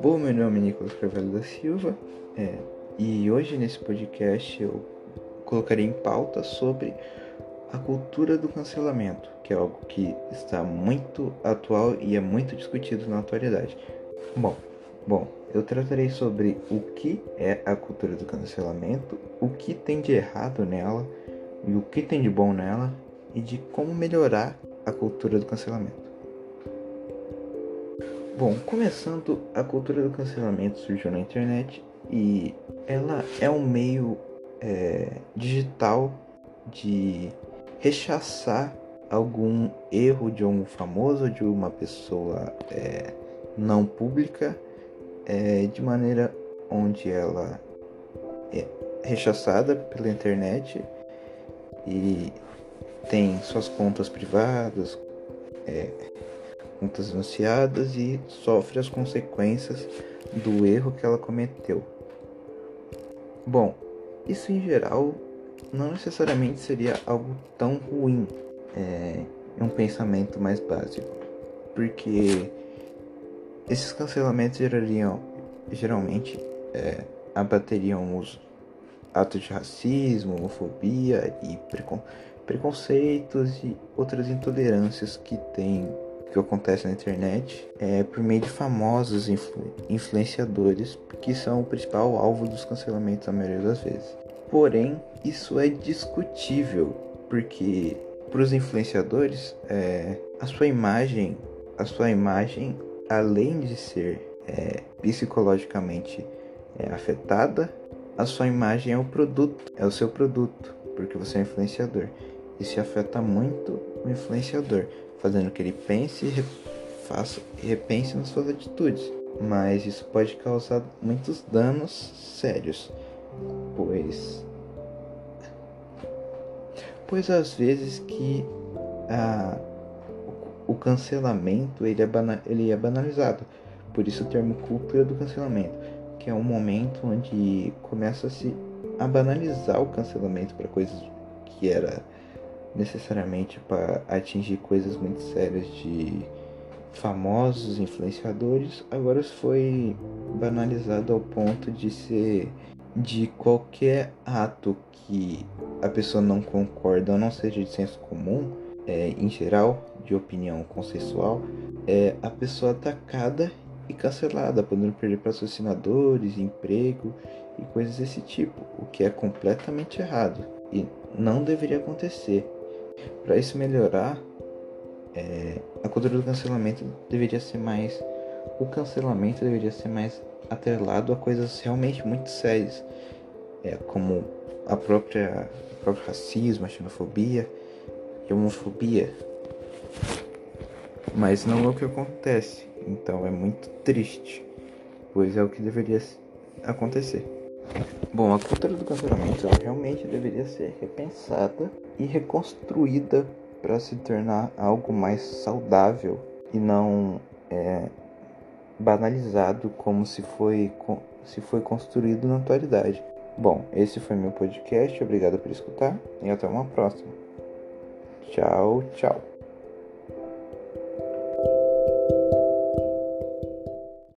Bom, meu nome é Nicolas Carvalho da Silva é, e hoje nesse podcast eu colocarei em pauta sobre a cultura do cancelamento, que é algo que está muito atual e é muito discutido na atualidade. Bom, bom, eu tratarei sobre o que é a cultura do cancelamento, o que tem de errado nela e o que tem de bom nela e de como melhorar a cultura do cancelamento. Bom, começando, a cultura do cancelamento surgiu na internet e ela é um meio é, digital de rechaçar algum erro de um famoso, de uma pessoa é, não pública, é, de maneira onde ela é rechaçada pela internet e tem suas contas privadas, é, contas anunciadas e sofre as consequências do erro que ela cometeu. Bom, isso em geral não necessariamente seria algo tão ruim é, um pensamento mais básico, porque esses cancelamentos gerariam geralmente é, abateriam os atos de racismo, homofobia e precon preconceitos e outras intolerâncias que tem que acontece na internet é por meio de famosos influ influenciadores que são o principal alvo dos cancelamentos a maioria das vezes. Porém, isso é discutível porque para os influenciadores é, a sua imagem, a sua imagem, além de ser é, psicologicamente é, afetada, a sua imagem é o produto, é o seu produto, porque você é influenciador. Isso afeta muito o influenciador, fazendo que ele pense e faça, repense nas suas atitudes. Mas isso pode causar muitos danos sérios, pois pois às vezes que a, o cancelamento ele é, ele é banalizado. Por isso o termo cultura do cancelamento, que é um momento onde começa-se a banalizar o cancelamento para coisas que era necessariamente para atingir coisas muito sérias de famosos influenciadores, agora foi banalizado ao ponto de ser de qualquer ato que a pessoa não concorda ou não seja de senso comum, é, em geral, de opinião consensual, é a pessoa atacada e cancelada, podendo perder patrocinadores, emprego e coisas desse tipo, o que é completamente errado e não deveria acontecer. Para isso melhorar, é, a cultura do cancelamento deveria ser mais. O cancelamento deveria ser mais atrelado a coisas realmente muito sérias, é, como a própria o próprio racismo, a xenofobia e homofobia. Mas não é o que acontece, então é muito triste, pois é o que deveria acontecer. Bom, a cultura do cancelamento realmente deveria ser repensada e reconstruída para se tornar algo mais saudável e não é, banalizado como se foi, se foi construído na atualidade. Bom, esse foi meu podcast, obrigado por escutar e até uma próxima. Tchau, tchau.